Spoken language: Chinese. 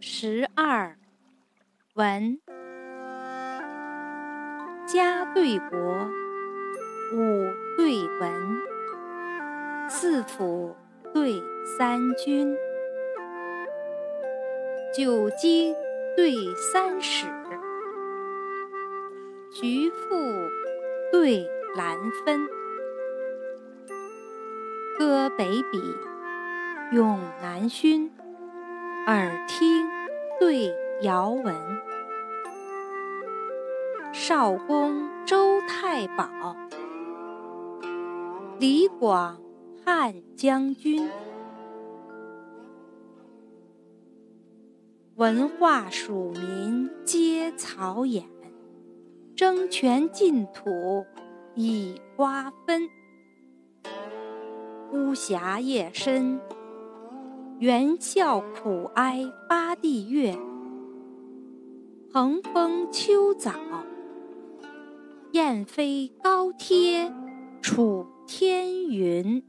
十二，文。家对国，武对文，四府对三军，九经对三史，徐父对兰芬，歌北比，咏南薰。耳听对遥闻，少公周太保，李广汉将军。文化属民皆草眼，争权尽土以瓜分。巫峡夜深。猿啸苦哀八地月，横风秋早，雁飞高贴楚天云。